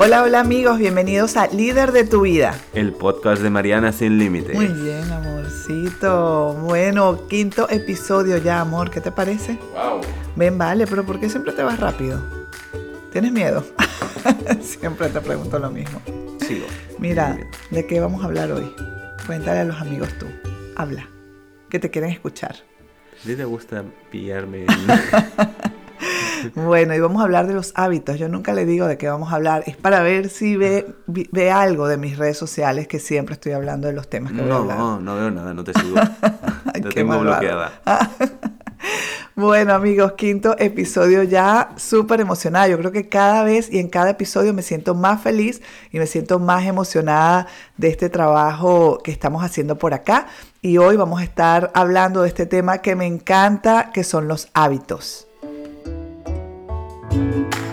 Hola, hola amigos, bienvenidos a Líder de tu Vida. El podcast de Mariana Sin Límite. Muy bien, amorcito. Bueno, quinto episodio ya, amor, ¿qué te parece? Wow. Ven, vale, pero ¿por qué siempre te vas rápido? ¿Tienes miedo? siempre te pregunto lo mismo. Sigo. Mira, ¿de qué vamos a hablar hoy? Cuéntale a los amigos tú. Habla. Que te quieren escuchar. ¿Sí te gusta pillarme? Bueno, y vamos a hablar de los hábitos. Yo nunca le digo de qué vamos a hablar. Es para ver si ve, ve algo de mis redes sociales que siempre estoy hablando de los temas que voy a no, hablar. no, no veo nada, no te sigo. Te qué tengo malvado. bloqueada. Bueno amigos, quinto episodio ya súper emocionada. Yo creo que cada vez y en cada episodio me siento más feliz y me siento más emocionada de este trabajo que estamos haciendo por acá. Y hoy vamos a estar hablando de este tema que me encanta, que son los hábitos. Y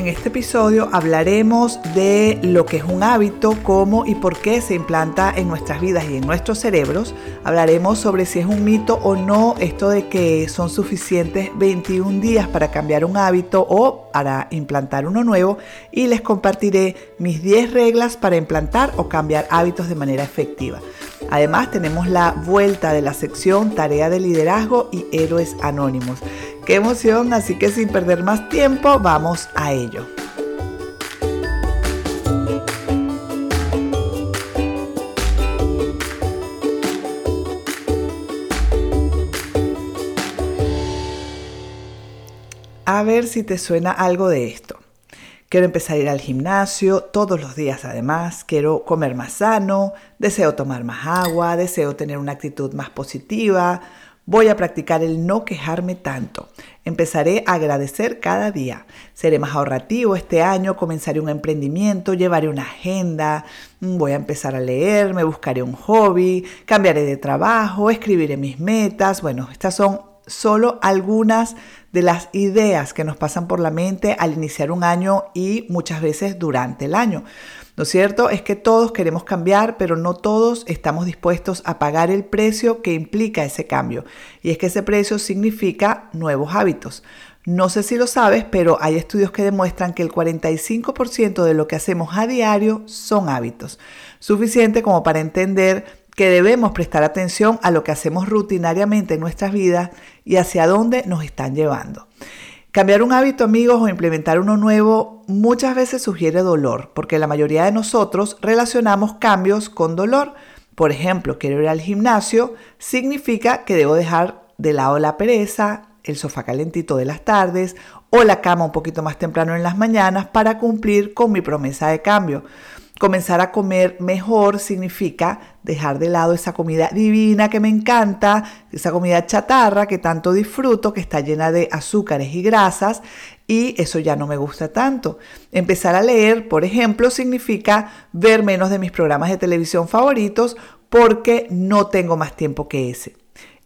en este episodio hablaremos de lo que es un hábito, cómo y por qué se implanta en nuestras vidas y en nuestros cerebros. Hablaremos sobre si es un mito o no esto de que son suficientes 21 días para cambiar un hábito o para implantar uno nuevo. Y les compartiré mis 10 reglas para implantar o cambiar hábitos de manera efectiva. Además tenemos la vuelta de la sección Tarea de Liderazgo y Héroes Anónimos. ¡Qué emoción! Así que sin perder más tiempo, vamos a ello. A ver si te suena algo de esto. Quiero empezar a ir al gimnasio todos los días además, quiero comer más sano, deseo tomar más agua, deseo tener una actitud más positiva, voy a practicar el no quejarme tanto, empezaré a agradecer cada día, seré más ahorrativo este año, comenzaré un emprendimiento, llevaré una agenda, mm, voy a empezar a leer, me buscaré un hobby, cambiaré de trabajo, escribiré mis metas, bueno, estas son solo algunas de las ideas que nos pasan por la mente al iniciar un año y muchas veces durante el año. Lo cierto es que todos queremos cambiar, pero no todos estamos dispuestos a pagar el precio que implica ese cambio. Y es que ese precio significa nuevos hábitos. No sé si lo sabes, pero hay estudios que demuestran que el 45% de lo que hacemos a diario son hábitos. Suficiente como para entender que debemos prestar atención a lo que hacemos rutinariamente en nuestras vidas y hacia dónde nos están llevando. Cambiar un hábito, amigos, o implementar uno nuevo muchas veces sugiere dolor, porque la mayoría de nosotros relacionamos cambios con dolor. Por ejemplo, quiero ir al gimnasio, significa que debo dejar de lado la pereza, el sofá calentito de las tardes o la cama un poquito más temprano en las mañanas para cumplir con mi promesa de cambio. Comenzar a comer mejor significa dejar de lado esa comida divina que me encanta, esa comida chatarra que tanto disfruto, que está llena de azúcares y grasas, y eso ya no me gusta tanto. Empezar a leer, por ejemplo, significa ver menos de mis programas de televisión favoritos porque no tengo más tiempo que ese.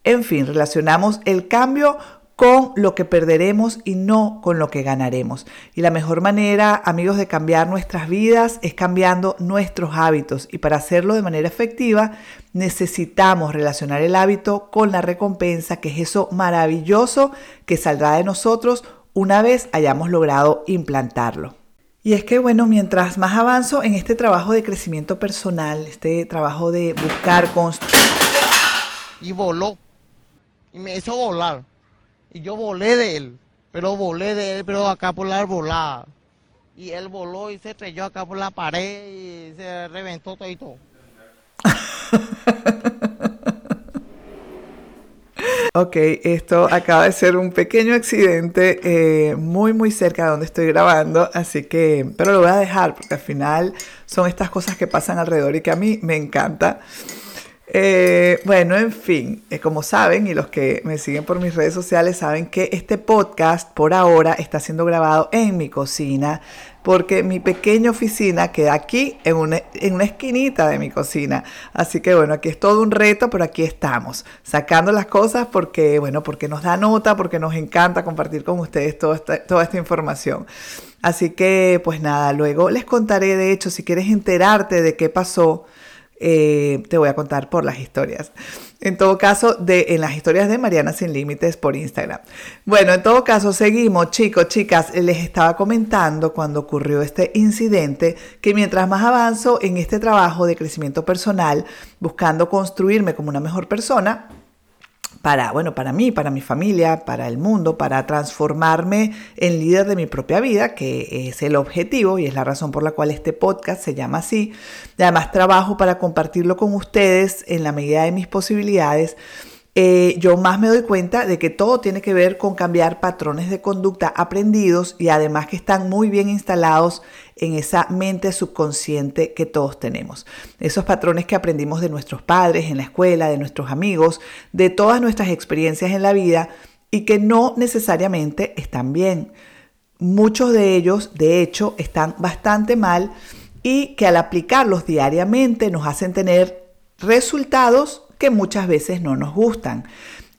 En fin, relacionamos el cambio con lo que perderemos y no con lo que ganaremos. Y la mejor manera, amigos, de cambiar nuestras vidas es cambiando nuestros hábitos. Y para hacerlo de manera efectiva, necesitamos relacionar el hábito con la recompensa, que es eso maravilloso que saldrá de nosotros una vez hayamos logrado implantarlo. Y es que, bueno, mientras más avanzo en este trabajo de crecimiento personal, este trabajo de buscar construir... y voló. Y me hizo volar. Y yo volé de él. Pero volé de él, pero acá por la arbolada. Y él voló y se estrelló acá por la pared y se reventó todo y todo. Ok, esto acaba de ser un pequeño accidente eh, muy muy cerca de donde estoy grabando, así que, pero lo voy a dejar porque al final son estas cosas que pasan alrededor y que a mí me encanta. Eh, bueno, en fin, eh, como saben y los que me siguen por mis redes sociales saben que este podcast por ahora está siendo grabado en mi cocina porque mi pequeña oficina queda aquí en una, esquinita de mi cocina. Así que bueno, aquí es todo un reto, pero aquí estamos, sacando las cosas porque, bueno, porque nos da nota, porque nos encanta compartir con ustedes toda esta información. Así que, pues nada, luego les contaré, de hecho, si quieres enterarte de qué pasó, eh, te voy a contar por las historias. En todo caso, de, en las historias de Mariana Sin Límites por Instagram. Bueno, en todo caso, seguimos, chicos, chicas. Les estaba comentando cuando ocurrió este incidente que mientras más avanzo en este trabajo de crecimiento personal, buscando construirme como una mejor persona, para, bueno, para mí, para mi familia, para el mundo, para transformarme en líder de mi propia vida, que es el objetivo y es la razón por la cual este podcast se llama así. Además trabajo para compartirlo con ustedes en la medida de mis posibilidades eh, yo más me doy cuenta de que todo tiene que ver con cambiar patrones de conducta aprendidos y además que están muy bien instalados en esa mente subconsciente que todos tenemos. Esos patrones que aprendimos de nuestros padres, en la escuela, de nuestros amigos, de todas nuestras experiencias en la vida y que no necesariamente están bien. Muchos de ellos, de hecho, están bastante mal y que al aplicarlos diariamente nos hacen tener resultados que muchas veces no nos gustan.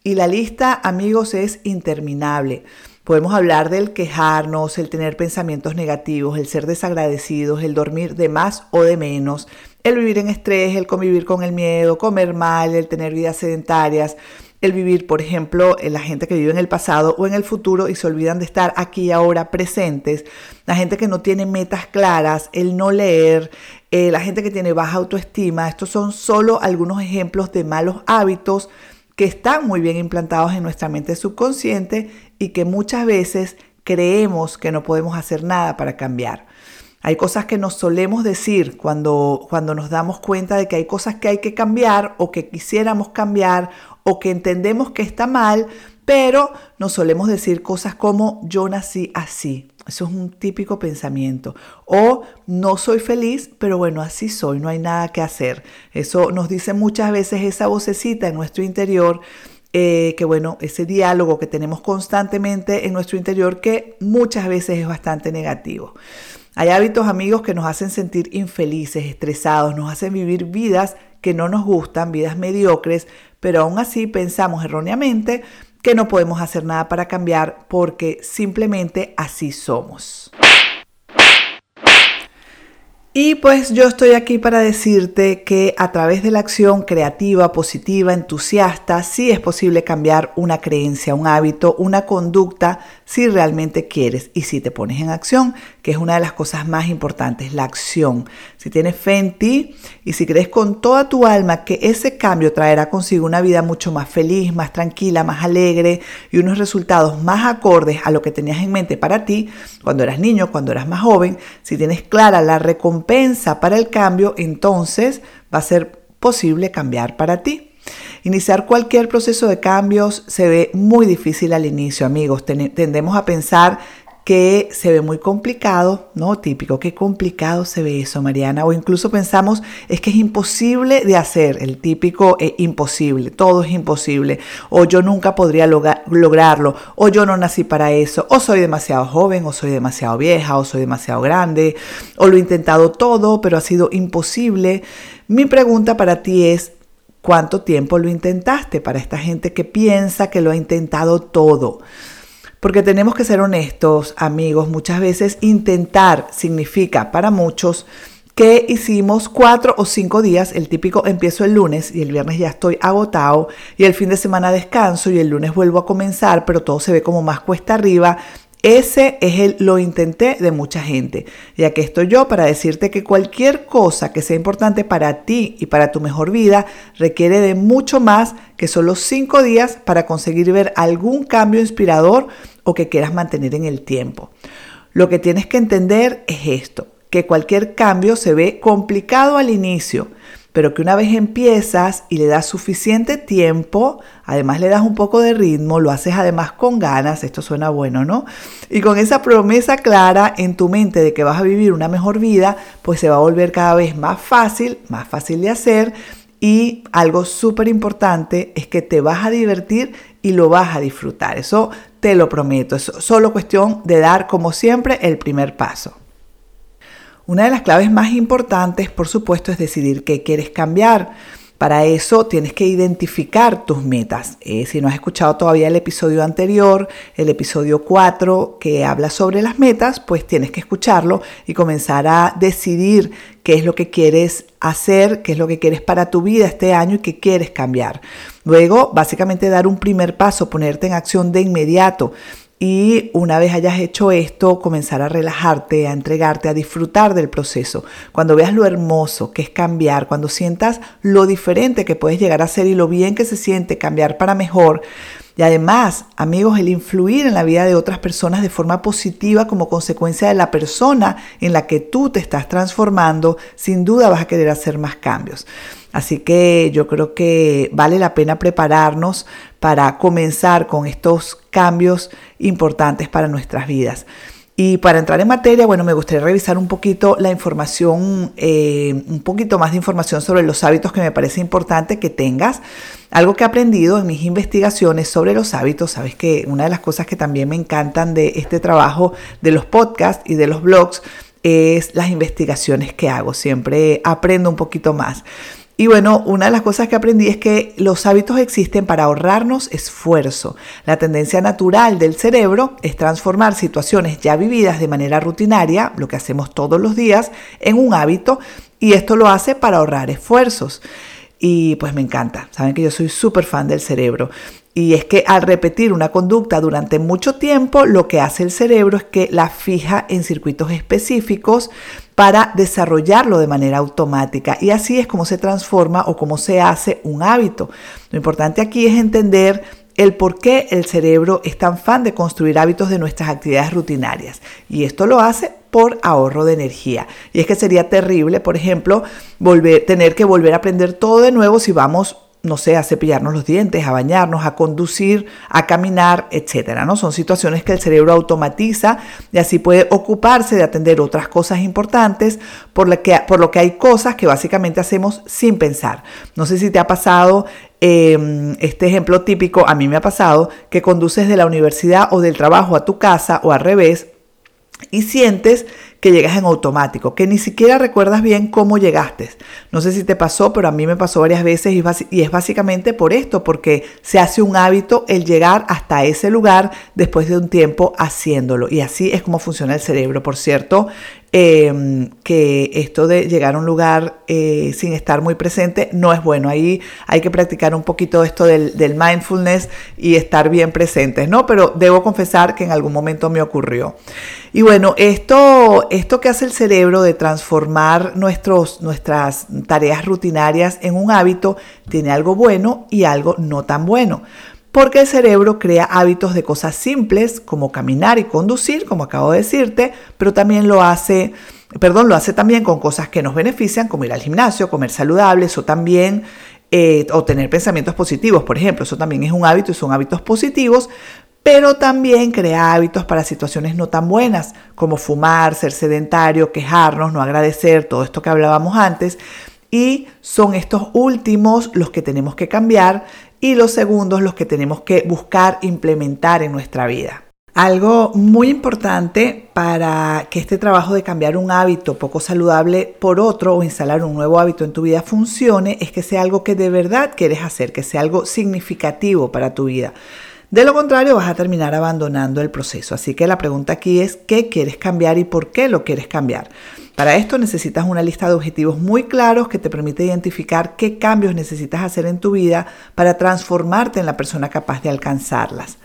Y la lista, amigos, es interminable. Podemos hablar del quejarnos, el tener pensamientos negativos, el ser desagradecidos, el dormir de más o de menos, el vivir en estrés, el convivir con el miedo, comer mal, el tener vidas sedentarias, el vivir, por ejemplo, la gente que vive en el pasado o en el futuro y se olvidan de estar aquí ahora presentes, la gente que no tiene metas claras, el no leer, eh, la gente que tiene baja autoestima. Estos son solo algunos ejemplos de malos hábitos que están muy bien implantados en nuestra mente subconsciente y que muchas veces creemos que no podemos hacer nada para cambiar. Hay cosas que nos solemos decir cuando, cuando nos damos cuenta de que hay cosas que hay que cambiar o que quisiéramos cambiar o que entendemos que está mal, pero nos solemos decir cosas como yo nací así. Eso es un típico pensamiento. O no soy feliz, pero bueno, así soy, no hay nada que hacer. Eso nos dice muchas veces esa vocecita en nuestro interior, eh, que bueno, ese diálogo que tenemos constantemente en nuestro interior que muchas veces es bastante negativo. Hay hábitos amigos que nos hacen sentir infelices, estresados, nos hacen vivir vidas que no nos gustan, vidas mediocres, pero aún así pensamos erróneamente que no podemos hacer nada para cambiar porque simplemente así somos. Y pues yo estoy aquí para decirte que a través de la acción creativa, positiva, entusiasta, sí es posible cambiar una creencia, un hábito, una conducta si realmente quieres y si te pones en acción, que es una de las cosas más importantes, la acción. Si tienes fe en ti y si crees con toda tu alma que ese cambio traerá consigo una vida mucho más feliz, más tranquila, más alegre y unos resultados más acordes a lo que tenías en mente para ti cuando eras niño, cuando eras más joven, si tienes clara la recompensa, pensa para el cambio, entonces va a ser posible cambiar para ti. Iniciar cualquier proceso de cambios se ve muy difícil al inicio, amigos. Tendemos a pensar que se ve muy complicado, ¿no? Típico, qué complicado se ve eso, Mariana. O incluso pensamos, es que es imposible de hacer, el típico es imposible, todo es imposible. O yo nunca podría lograrlo, o yo no nací para eso, o soy demasiado joven, o soy demasiado vieja, o soy demasiado grande, o lo he intentado todo, pero ha sido imposible. Mi pregunta para ti es, ¿cuánto tiempo lo intentaste para esta gente que piensa que lo ha intentado todo? Porque tenemos que ser honestos, amigos. Muchas veces intentar significa para muchos que hicimos cuatro o cinco días, el típico empiezo el lunes y el viernes ya estoy agotado y el fin de semana descanso y el lunes vuelvo a comenzar, pero todo se ve como más cuesta arriba ese es el lo intenté de mucha gente. Y aquí estoy yo para decirte que cualquier cosa que sea importante para ti y para tu mejor vida requiere de mucho más que solo cinco días para conseguir ver algún cambio inspirador o que quieras mantener en el tiempo. Lo que tienes que entender es esto, que cualquier cambio se ve complicado al inicio, pero que una vez empiezas y le das suficiente tiempo, además le das un poco de ritmo, lo haces además con ganas, esto suena bueno, ¿no? Y con esa promesa clara en tu mente de que vas a vivir una mejor vida, pues se va a volver cada vez más fácil, más fácil de hacer y algo súper importante es que te vas a divertir y lo vas a disfrutar. Eso te lo prometo. Es solo cuestión de dar, como siempre, el primer paso. Una de las claves más importantes, por supuesto, es decidir qué quieres cambiar. Para eso tienes que identificar tus metas. Eh, si no has escuchado todavía el episodio anterior, el episodio 4 que habla sobre las metas, pues tienes que escucharlo y comenzar a decidir qué es lo que quieres hacer, qué es lo que quieres para tu vida este año y qué quieres cambiar. Luego, básicamente dar un primer paso, ponerte en acción de inmediato. Y una vez hayas hecho esto, comenzar a relajarte, a entregarte, a disfrutar del proceso. Cuando veas lo hermoso que es cambiar, cuando sientas lo diferente que puedes llegar a ser y lo bien que se siente cambiar para mejor. Y además, amigos, el influir en la vida de otras personas de forma positiva como consecuencia de la persona en la que tú te estás transformando, sin duda vas a querer hacer más cambios. Así que yo creo que vale la pena prepararnos para comenzar con estos cambios importantes para nuestras vidas. Y para entrar en materia, bueno, me gustaría revisar un poquito la información, eh, un poquito más de información sobre los hábitos que me parece importante que tengas. Algo que he aprendido en mis investigaciones sobre los hábitos, sabes que una de las cosas que también me encantan de este trabajo de los podcasts y de los blogs es las investigaciones que hago. Siempre aprendo un poquito más. Y bueno, una de las cosas que aprendí es que los hábitos existen para ahorrarnos esfuerzo. La tendencia natural del cerebro es transformar situaciones ya vividas de manera rutinaria, lo que hacemos todos los días, en un hábito y esto lo hace para ahorrar esfuerzos. Y pues me encanta, saben que yo soy súper fan del cerebro. Y es que al repetir una conducta durante mucho tiempo, lo que hace el cerebro es que la fija en circuitos específicos para desarrollarlo de manera automática. Y así es como se transforma o cómo se hace un hábito. Lo importante aquí es entender el por qué el cerebro es tan fan de construir hábitos de nuestras actividades rutinarias. Y esto lo hace por ahorro de energía. Y es que sería terrible, por ejemplo, volver, tener que volver a aprender todo de nuevo si vamos no sé, a cepillarnos los dientes, a bañarnos, a conducir, a caminar, etcétera, ¿no? Son situaciones que el cerebro automatiza y así puede ocuparse de atender otras cosas importantes, por lo que, por lo que hay cosas que básicamente hacemos sin pensar. No sé si te ha pasado em, este ejemplo típico, a mí me ha pasado, que conduces de la universidad o del trabajo a tu casa o al revés y sientes que llegas en automático, que ni siquiera recuerdas bien cómo llegaste. No sé si te pasó, pero a mí me pasó varias veces y es básicamente por esto, porque se hace un hábito el llegar hasta ese lugar después de un tiempo haciéndolo. Y así es como funciona el cerebro. Por cierto, Em, que esto de llegar a un lugar eh, sin estar muy presente no es bueno. Ahí hay que practicar un poquito esto del, mindfulness y estar bien presentes, ¿no? Pero debo confesar que en algún momento me ocurrió. Y bueno, esto, esto que hace el cerebro de transformar nuestros, nuestras tareas rutinarias en un hábito tiene algo bueno y algo no tan bueno porque el cerebro crea hábitos de cosas simples como caminar y conducir, como acabo de decirte, pero también lo hace, perdón, lo hace también con cosas que nos benefician, como ir al gimnasio, comer saludable, eso también, eh, o tener pensamientos positivos, por ejemplo, eso también es un hábito y son hábitos positivos, pero también crea hábitos para situaciones no tan buenas, como fumar, ser sedentario, quejarnos, no agradecer, todo esto que hablábamos antes. Y son estos últimos los que tenemos que cambiar y los segundos los que tenemos que buscar implementar en nuestra vida. Algo muy importante para que este trabajo de cambiar un hábito poco saludable por otro o instalar un nuevo hábito en tu vida funcione es que sea algo que de verdad quieres hacer, que sea algo significativo para tu vida. De lo contrario, vas a terminar abandonando el proceso. Así que la pregunta aquí es, ¿qué quieres cambiar y por qué lo quieres cambiar? Para esto necesitas una lista de objetivos muy claros que te permite identificar qué cambios necesitas hacer en tu vida para transformarte en la persona capaz de alcanzarlas.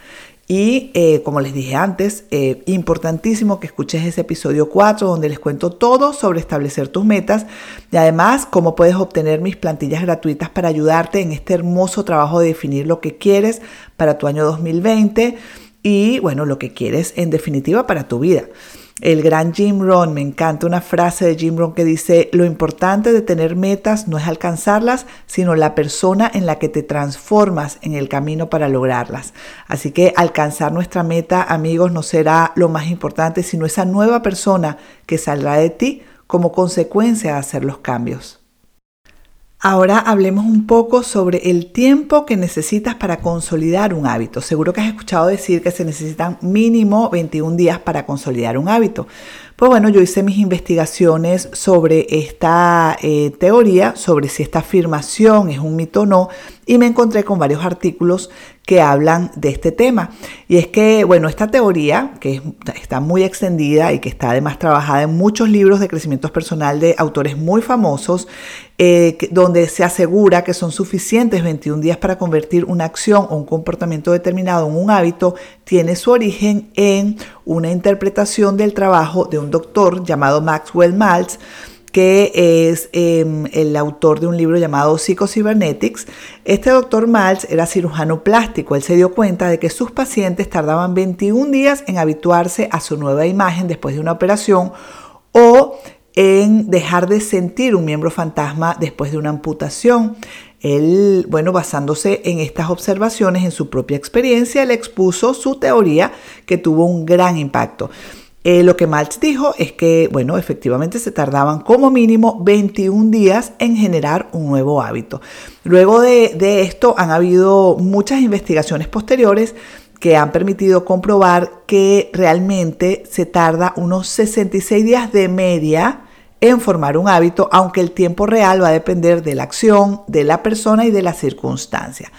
Y eh, como les dije antes, eh, importantísimo que escuches ese episodio 4 donde les cuento todo sobre establecer tus metas y además cómo puedes obtener mis plantillas gratuitas para ayudarte en este hermoso trabajo de definir lo que quieres para tu año 2020 y bueno, lo que quieres en definitiva para tu vida. El gran Jim Rohn, me encanta una frase de Jim Rohn que dice, lo importante de tener metas no es alcanzarlas, sino la persona en la que te transformas en el camino para lograrlas. Así que alcanzar nuestra meta, amigos, no será lo más importante, sino esa nueva persona que saldrá de ti como consecuencia de hacer los cambios. Ahora hablemos un poco sobre el tiempo que necesitas para consolidar un hábito. Seguro que has escuchado decir que se necesitan mínimo 21 días para consolidar un hábito. Pues bueno, yo hice mis investigaciones sobre esta eh, teoría, sobre si esta afirmación es un mito o no, y me encontré con varios artículos que hablan de este tema. Y es que, bueno, esta teoría, que está muy extendida y que está además trabajada en muchos libros de crecimiento personal de autores muy famosos, eh, donde se asegura que son suficientes 21 días para convertir una acción o un comportamiento determinado en un hábito, tiene su origen en una interpretación del trabajo de un doctor llamado Maxwell Maltz, que es em, el autor de un libro llamado Psychocybernetics. Este doctor Maltz era cirujano plástico. Él se dio cuenta de que sus pacientes tardaban 21 días en habituarse a su nueva imagen después de una operación o en dejar de sentir un miembro fantasma después de una amputación. Él, bueno, basándose en estas observaciones, en su propia experiencia, le expuso su teoría que tuvo un gran impacto. Eh, lo que Maltz dijo es que, bueno, efectivamente se tardaban como mínimo 21 días en generar un nuevo hábito. Luego de, de esto han habido muchas investigaciones posteriores que han permitido comprobar que realmente se tarda unos 66 días de media en formar un hábito, aunque el tiempo real va a depender de la acción, de la persona y de la circunstancia.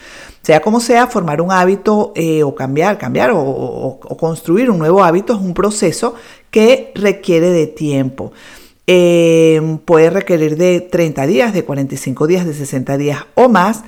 Sea como sea, formar un hábito eh, o cambiar, cambiar o, construir un nuevo hábito es un proceso que requiere de tiempo. Em, puede requerir de 30 días, de 45 días, de 60 días o más,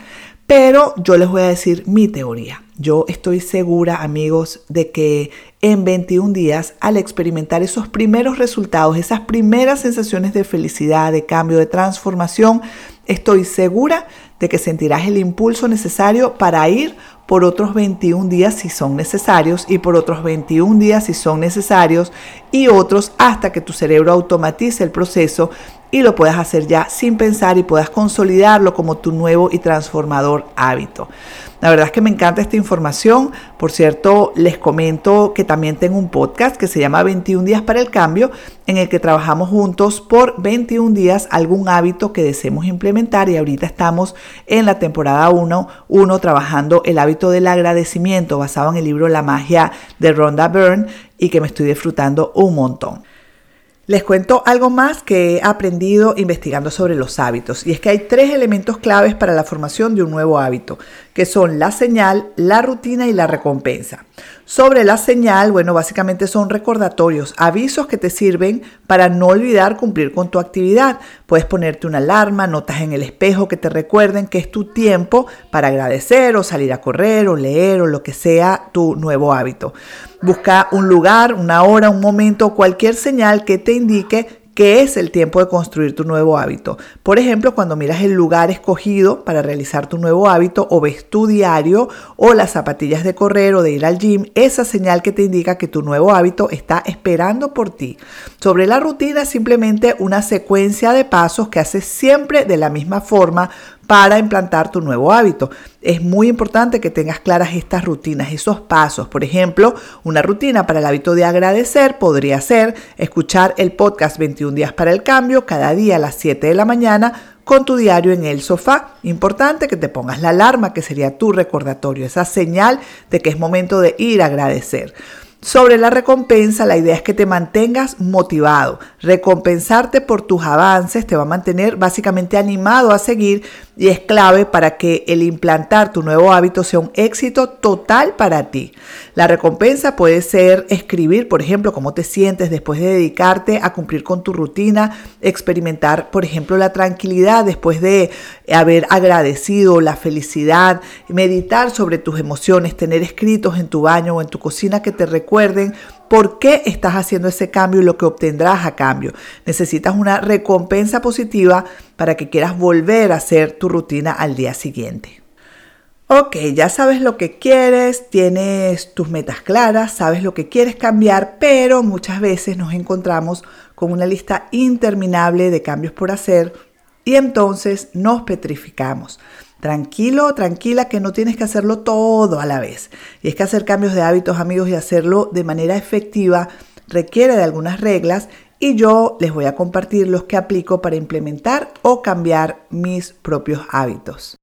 pero yo les voy a decir mi teoría. Yo estoy segura, amigos, de que en 21 días, al experimentar esos primeros resultados, esas primeras sensaciones de felicidad, de cambio, de transformación, estoy segura de que sentirás el impulso necesario para ir por otros 21 días si son necesarios y por otros 21 días si son necesarios y otros hasta que tu cerebro automatice el proceso y lo puedas hacer ya sin pensar y puedas consolidarlo como tu nuevo y transformador hábito. La verdad es que me encanta esta información. Por cierto, les comento que también tengo un podcast que se llama 21 días para el cambio, en el que trabajamos juntos por 21 días algún hábito que deseemos implementar y ahorita estamos en la temporada 1, 1 trabajando el hábito del agradecimiento basado en el libro La magia de Rhonda Byrne y que me estoy disfrutando un montón. Les cuento algo más que he aprendido investigando sobre los hábitos y es que hay tres elementos claves para la formación de un nuevo hábito, que son la señal, la rutina y la recompensa. Sobre la señal, bueno, básicamente son recordatorios, avisos que te sirven para no olvidar cumplir con tu actividad. Puedes ponerte una alarma, notas en el espejo que te recuerden que es tu tiempo para agradecer o salir a correr o leer o lo que sea tu nuevo hábito. Busca un lugar, una hora, un momento, cualquier señal que te indique que es el tiempo de construir tu nuevo hábito. Por ejemplo, cuando miras el lugar escogido para realizar tu nuevo hábito o ves tu diario o las zapatillas de correr o de ir al gym, esa señal que te indica que tu nuevo hábito está esperando por ti. Sobre la rutina, simplemente una secuencia de pasos que haces siempre de la misma forma para implantar tu nuevo hábito. Es muy importante que tengas claras estas rutinas, esos pasos. Por ejemplo, una rutina para el hábito de agradecer podría ser escuchar el podcast 21 días para el cambio cada día a las 7 de la mañana con tu diario en el sofá. Importante que te pongas la alarma, que sería tu recordatorio, esa señal de que es momento de ir a agradecer. Sobre la recompensa, la idea es que te mantengas motivado. Recompensarte por tus avances te va a mantener básicamente animado a seguir y es clave para que el implantar tu nuevo hábito sea un éxito total para ti. La recompensa puede ser escribir, por ejemplo, cómo te sientes después de dedicarte a cumplir con tu rutina, experimentar, por ejemplo, la tranquilidad después de haber agradecido la felicidad, meditar sobre tus emociones, tener escritos en tu baño o en tu cocina que te recuerden por qué estás haciendo ese cambio y lo que obtendrás a cambio. Necesitas una recompensa positiva para que quieras volver a hacer tu rutina al día siguiente. Ok, ya sabes lo que quieres, tienes tus metas claras, sabes lo que quieres cambiar, pero muchas veces nos encontramos con una lista interminable de cambios por hacer y entonces nos petrificamos. Tranquilo, tranquila, que no tienes que hacerlo todo a la vez. Y es que hacer cambios de hábitos, amigos, y hacerlo de manera efectiva requiere de algunas reglas y yo les voy a compartir los que aplico para implementar o cambiar mis propios hábitos.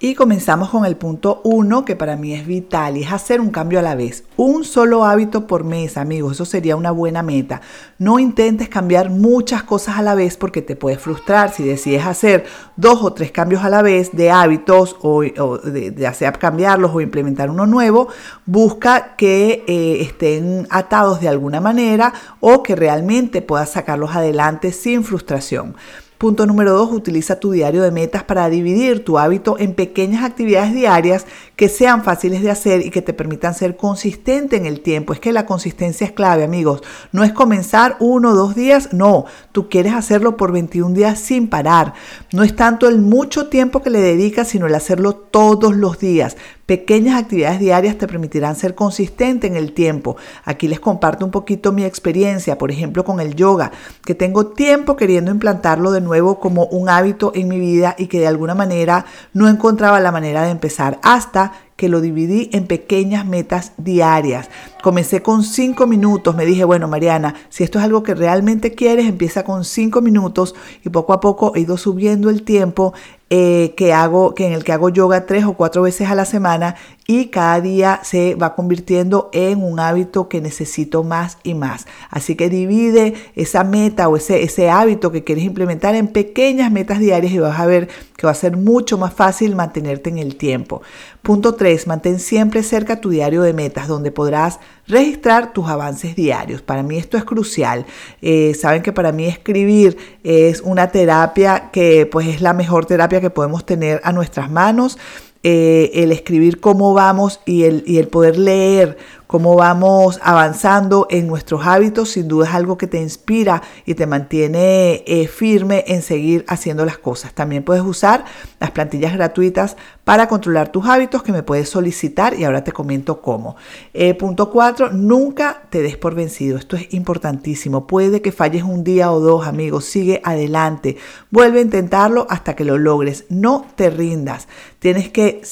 Y comenzamos con el punto 1, que para mí es vital, y es hacer un cambio a la vez. Un solo hábito por mes, amigos, eso sería una buena meta. No intentes cambiar muchas cosas a la vez porque te puedes frustrar. Si decides hacer dos o tres cambios a la vez de hábitos, o, de, de, hacer cambiarlos o implementar uno nuevo, busca que eh, estén atados de alguna manera o que realmente puedas sacarlos adelante sin frustración. Punto número dos, utiliza tu diario de metas para dividir tu hábito en pequeñas actividades diarias que sean fáciles de hacer y que te permitan ser consistente en el tiempo. Es que la consistencia es clave, amigos. No es comenzar uno o dos días, no. Tú quieres hacerlo por 21 días sin parar. No es tanto el mucho tiempo que le dedicas, sino el hacerlo todos los días. Pequeñas actividades diarias te permitirán ser consistente en el tiempo. Aquí les comparto un poquito mi experiencia, por ejemplo, con el yoga, que tengo tiempo queriendo implantarlo de nuevo como un hábito en mi vida y que de alguna manera no encontraba la manera de empezar hasta que lo dividí en pequeñas metas diarias. Comencé con cinco minutos, me dije, bueno Mariana, si esto es algo que realmente quieres, empieza con cinco minutos y poco a poco he ido subiendo el tiempo eh, que hago, que en el que hago yoga tres o cuatro veces a la semana y cada día se va convirtiendo en un hábito que necesito más y más. Así que divide esa meta o ese, hábito que quieres implementar en pequeñas metas diarias y vas a ver que va a ser mucho más fácil mantenerte en el tiempo. Punto 3. Mantén siempre cerca tu diario de metas donde podrás registrar tus avances diarios. Para mí esto es crucial. Eh, saben que para mí escribir es una terapia que pues es la mejor terapia que podemos tener a nuestras manos. Eh, el escribir cómo vamos y el, y el poder leer cómo vamos avanzando en nuestros hábitos, sin duda es algo que te inspira y te mantiene eh, firme en seguir haciendo las cosas. También puedes usar las plantillas gratuitas para controlar tus hábitos que me puedes solicitar y ahora te comento cómo. Eh, punto 4, nunca te des por vencido. Esto es importantísimo. Puede que falles un día o dos, amigos. Sigue adelante. Vuelve a intentarlo hasta que lo logres. No te rindas. Tienes que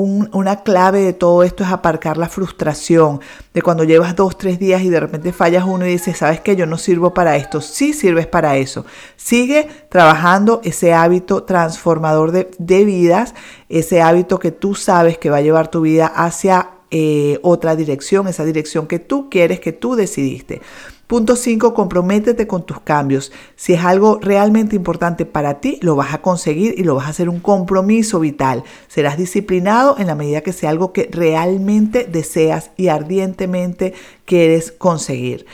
una clave de todo esto es aparcar la frustración de cuando llevas dos, tres días y de repente fallas uno y dices, sabes que yo no sirvo para esto. Sí sirves para eso. Sigue trabajando ese hábito transformador de, de vidas, ese hábito que tú sabes que va a llevar tu vida hacia eh, otra dirección, esa dirección que tú quieres, que tú decidiste. Punto 5, comprométete con tus cambios. Si es algo realmente importante para ti, lo vas a conseguir y lo vas a hacer un compromiso vital. Serás disciplinado en la medida que sea algo que realmente deseas y ardientemente quieres conseguir.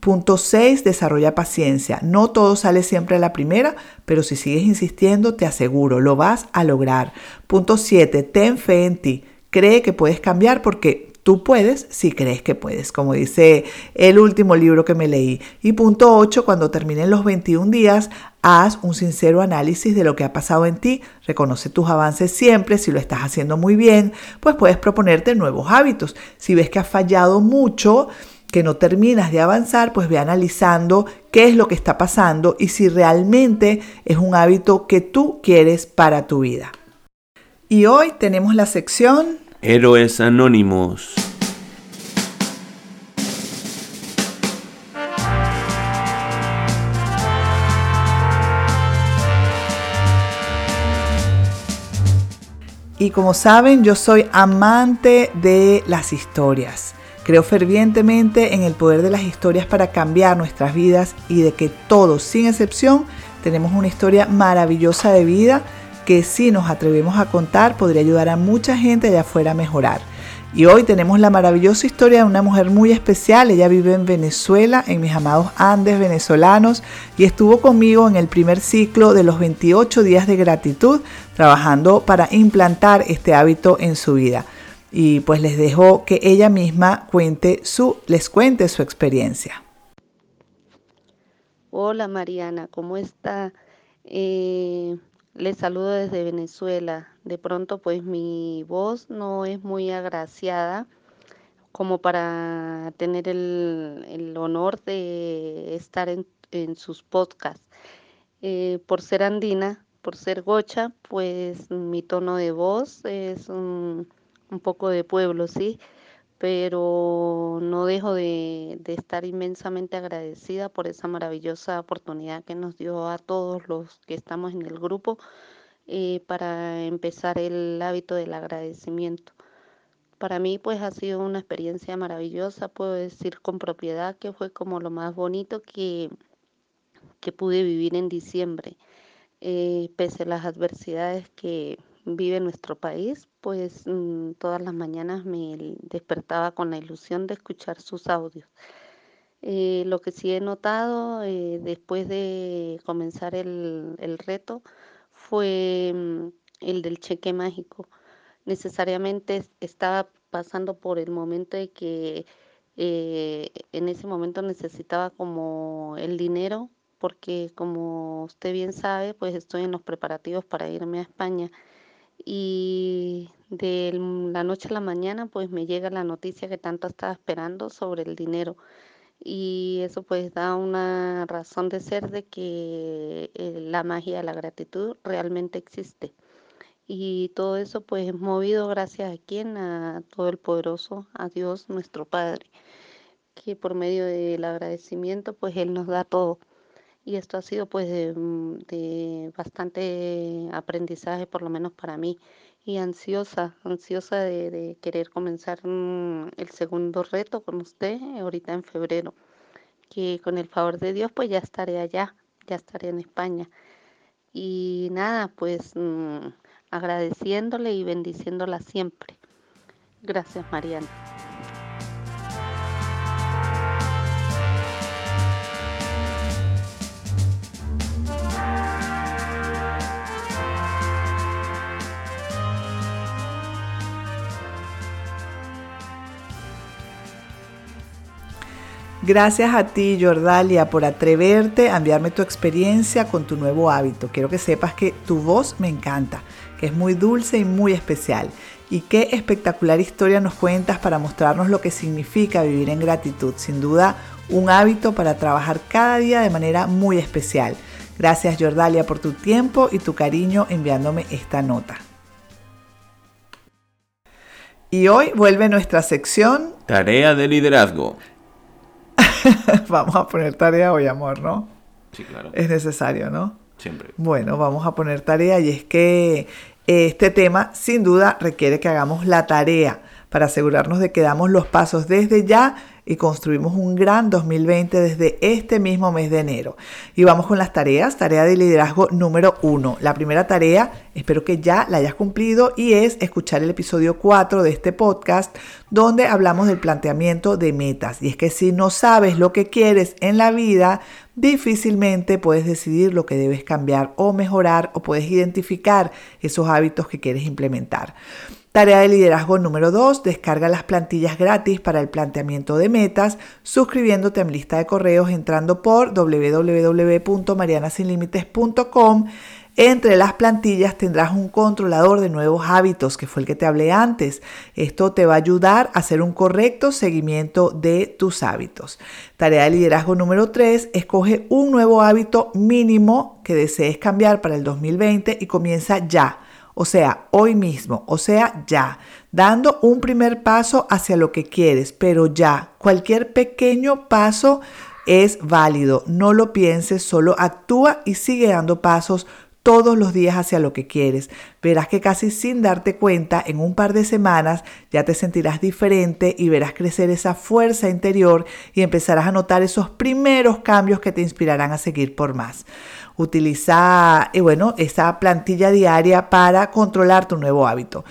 Punto 6, desarrolla paciencia. No todo sale siempre a la primera, pero si sigues insistiendo, te aseguro, lo vas a lograr. Punto 7, ten fe en ti. Cree que puedes cambiar porque Tú puedes si crees que puedes, como dice el último libro que me leí. Y punto 8, cuando terminen los 21 días, haz un sincero análisis de lo que ha pasado en ti, reconoce tus avances siempre, si lo estás haciendo muy bien, pues puedes proponerte nuevos hábitos. Si ves que has fallado mucho, que no terminas de avanzar, pues ve analizando qué es lo que está pasando y si realmente es un hábito que tú quieres para tu vida. Y hoy tenemos la sección Héroes Anónimos. Y como saben, yo soy amante de las historias. Creo fervientemente en el poder de las historias para cambiar nuestras vidas y de que todos, sin excepción, tenemos una historia maravillosa de vida que si nos atrevemos a contar podría ayudar a mucha gente allá afuera a mejorar. Y hoy tenemos la maravillosa historia de una mujer muy especial. Ella vive en Venezuela, en mis amados Andes venezolanos, y estuvo conmigo en el primer ciclo de los 28 días de gratitud, trabajando para implantar este hábito en su vida. Y pues les dejo que ella misma cuente su, les cuente su experiencia. Hola Mariana, ¿cómo está? Eh, les saludo desde Venezuela. De pronto pues mi voz no es muy agraciada como para tener el, honor de estar en, sus podcasts. Eh, por ser andina, por ser gocha, pues mi tono de voz es un, un poco de pueblo, ¿sí? Pero no dejo de, estar inmensamente agradecida por esa maravillosa oportunidad que nos dio a todos los que estamos en el grupo eh, para empezar el hábito del agradecimiento. Para mí pues ha sido una experiencia maravillosa, puedo decir con propiedad que fue como lo más bonito que, que pude vivir en diciembre, eh, pese a las adversidades que vive nuestro país, pues mm, todas las mañanas me despertaba con la ilusión de escuchar sus audios. Eh, lo que sí he notado eh, después de comenzar el, reto fue mm, el del cheque mágico. Necesariamente estaba pasando por el momento de que eh, en ese momento necesitaba como el dinero porque como usted bien sabe, pues estoy en los preparativos para irme a España y de la noche a la mañana pues me llega la noticia que tanto estaba esperando sobre el dinero. Y eso pues da una razón de ser de que eh, la magia de la gratitud realmente existe. Y todo eso pues es movido gracias a quien a todo el poderoso a Dios nuestro Padre que por medio del agradecimiento pues él nos da todo y esto ha sido pues mm, de, bastante aprendizaje por lo menos para mí y ansiosa, ansiosa de, querer comenzar mm, el segundo reto con usted ahorita en febrero, que con el favor de Dios pues ya estaré allá, ya estaré en España. Y nada, pues mm, agradeciéndole y bendiciéndola siempre. Gracias, Mariana. Gracias a ti, Jordalia, por atreverte a enviarme tu experiencia con tu nuevo hábito. Quiero que sepas que tu voz me encanta, que es muy dulce y muy especial. Y qué espectacular historia nos cuentas para mostrarnos lo que significa vivir en gratitud. Sin duda, un hábito para trabajar cada día de manera muy especial. Gracias, Jordalia, por tu tiempo y tu cariño enviándome esta nota. Y hoy vuelve nuestra sección Tarea de liderazgo. vamos a poner tarea hoy, amor, ¿no? Sí, claro. Es necesario, ¿no? Siempre. Bueno, vamos a poner tarea y es que este tema sin duda requiere que hagamos la tarea para asegurarnos de que damos los pasos desde ya y construimos un gran 2020 desde este mismo mes de enero. Y vamos con las tareas, tarea de liderazgo número uno. La primera tarea, espero que ya la hayas cumplido y es escuchar el episodio 4 de este podcast donde hablamos del planteamiento de metas. Y es que si no sabes lo que quieres en la vida, difícilmente puedes decidir lo que debes cambiar o mejorar o puedes identificar esos hábitos que quieres implementar. Tarea de liderazgo número 2. Descarga las plantillas gratis para el planteamiento de metas suscribiéndote a mi lista de correos entrando por www.marianasinlimites.com. Entre las plantillas tendrás un controlador de nuevos hábitos, que fue el que te hablé antes. Esto te va a ayudar a hacer un correcto seguimiento de tus hábitos. Tarea de liderazgo número 3. Escoge un nuevo hábito mínimo que desees cambiar para el 2020 y comienza ya o sea, hoy mismo, o sea, ya, dando un primer paso hacia lo que quieres, pero ya, cualquier pequeño paso es válido, no lo pienses, solo actúa y sigue dando pasos todos los días hacia lo que quieres. Verás que casi sin darte cuenta, en un par de semanas ya te sentirás diferente y verás crecer esa fuerza interior y empezarás a notar esos primeros cambios que te inspirarán a seguir por más. Utiliza, eh, bueno, esa plantilla diaria para controlar tu nuevo hábito.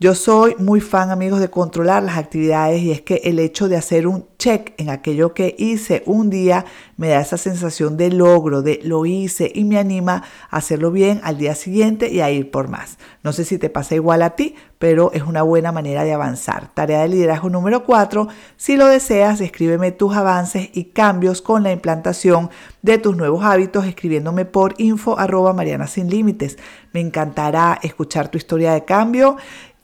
Yo soy muy fan, amigos, de controlar las actividades y es que el hecho de hacer un check en aquello que hice un día me da esa sensación de logro, de lo hice y me anima a hacerlo bien al día siguiente y a ir por más. No sé si te pasa igual a ti, pero es una buena manera de avanzar. Tarea de liderazgo número 4. Si lo deseas, escríbeme tus avances y cambios con la implantación de tus nuevos hábitos escribiéndome por info arroba Mariana Sin Límites. Me encantará escuchar tu historia de cambio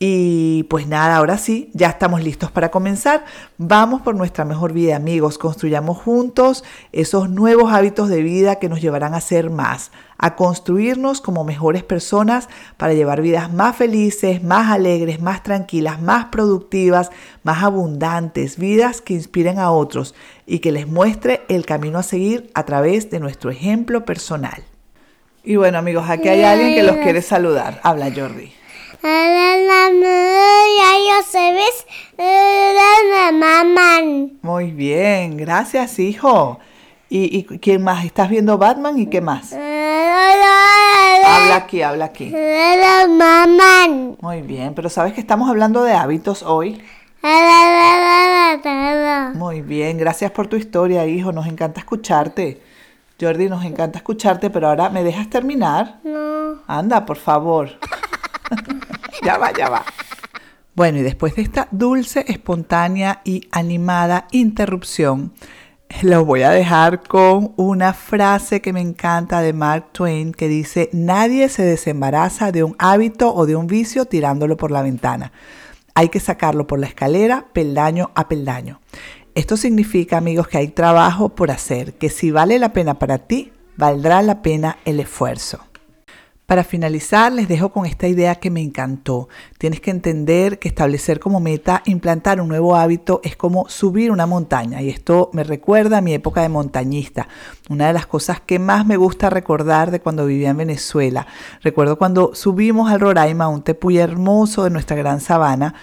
Y pues nada, ahora sí, ya estamos listos para comenzar. Vamos por nuestra mejor vida, amigos. Construyamos juntos esos nuevos hábitos de vida que nos llevarán a ser más, a construirnos como mejores personas para llevar vidas más felices, más alegres, más tranquilas, más productivas, más abundantes, vidas que inspiren a otros y que les muestre el camino a seguir a través de nuestro ejemplo personal. Y bueno, amigos, aquí hay alguien que los quiere saludar. Habla Jordi. Muy bien, gracias hijo. ¿Y, ¿Y quién más? ¿Estás viendo Batman y qué más? Habla aquí, habla aquí. Muy bien, pero sabes que estamos hablando de hábitos hoy. Muy bien, gracias por tu historia, hijo. Nos encanta escucharte. Jordi, nos encanta escucharte, pero ahora ¿me dejas terminar? No. Anda, por favor. Ya va, ya va. Bueno, y después de esta dulce, espontánea y animada interrupción, lo voy a dejar con una frase que me encanta de Mark Twain que dice, nadie se desembaraza de un hábito o de un vicio tirándolo por la ventana. Hay que sacarlo por la escalera, peldaño a peldaño. Esto significa, amigos, que hay trabajo por hacer, que si vale la pena para ti, valdrá la pena el esfuerzo. Para finalizar, les dejo con esta idea que me encantó. Tienes que entender que establecer como meta implantar un nuevo hábito es como subir una montaña y esto me recuerda a mi época de montañista. Una de las cosas que más me gusta recordar de cuando vivía en Venezuela. Recuerdo cuando subimos al Roraima, un tepuy hermoso de nuestra gran sabana.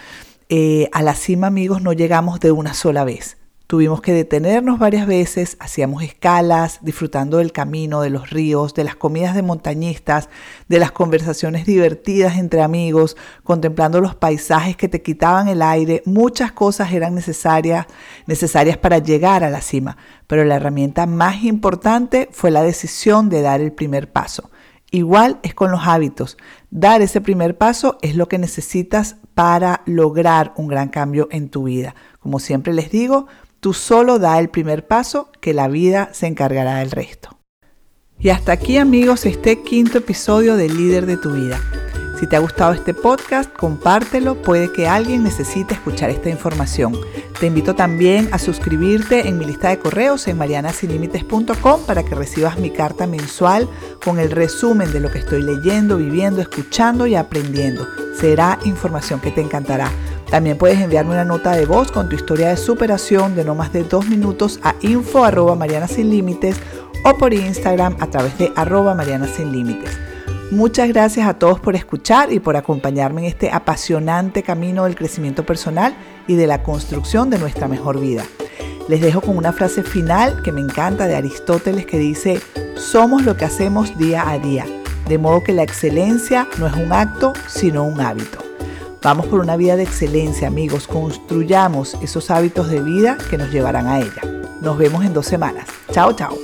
Eh, a la cima, amigos, no llegamos de una sola vez. Tuvimos que detenernos varias veces, hacíamos escalas, disfrutando del camino, de los ríos, de las comidas de montañistas, de las conversaciones divertidas entre amigos, contemplando los paisajes que te quitaban el aire. Muchas cosas eran necesarias, necesarias para llegar a la cima, pero la herramienta más importante fue la decisión de dar el primer paso. Igual es con los hábitos. Dar ese primer paso es lo que necesitas para lograr un gran cambio en tu vida. Como siempre les digo, Tú solo da el primer paso, que la vida se encargará del resto. Y hasta aquí amigos este quinto episodio de Líder de tu vida. Si te ha gustado este podcast, compártelo, puede que alguien necesite escuchar esta información. Te invito también a suscribirte en mi lista de correos en marianasinlimites.com para que recibas mi carta mensual con el resumen de lo que estoy leyendo, viviendo, escuchando y aprendiendo. Será información que te encantará. También puedes enviarme una nota de voz con tu historia de superación de no más de dos minutos a info arroba Mariana Sin Límites o por Instagram a través de arroba Mariana Sin Límites. Muchas gracias a todos por escuchar y por acompañarme en este apasionante camino del crecimiento personal y de la construcción de nuestra mejor vida. Les dejo con una frase final que me encanta de Aristóteles que dice, somos lo que hacemos día a día, de modo que la excelencia no es un acto, sino un hábito. Vamos por una vida de excelencia, amigos. Construyamos esos hábitos de vida que nos llevarán a ella. Nos vemos en dos semanas. Chao, chao.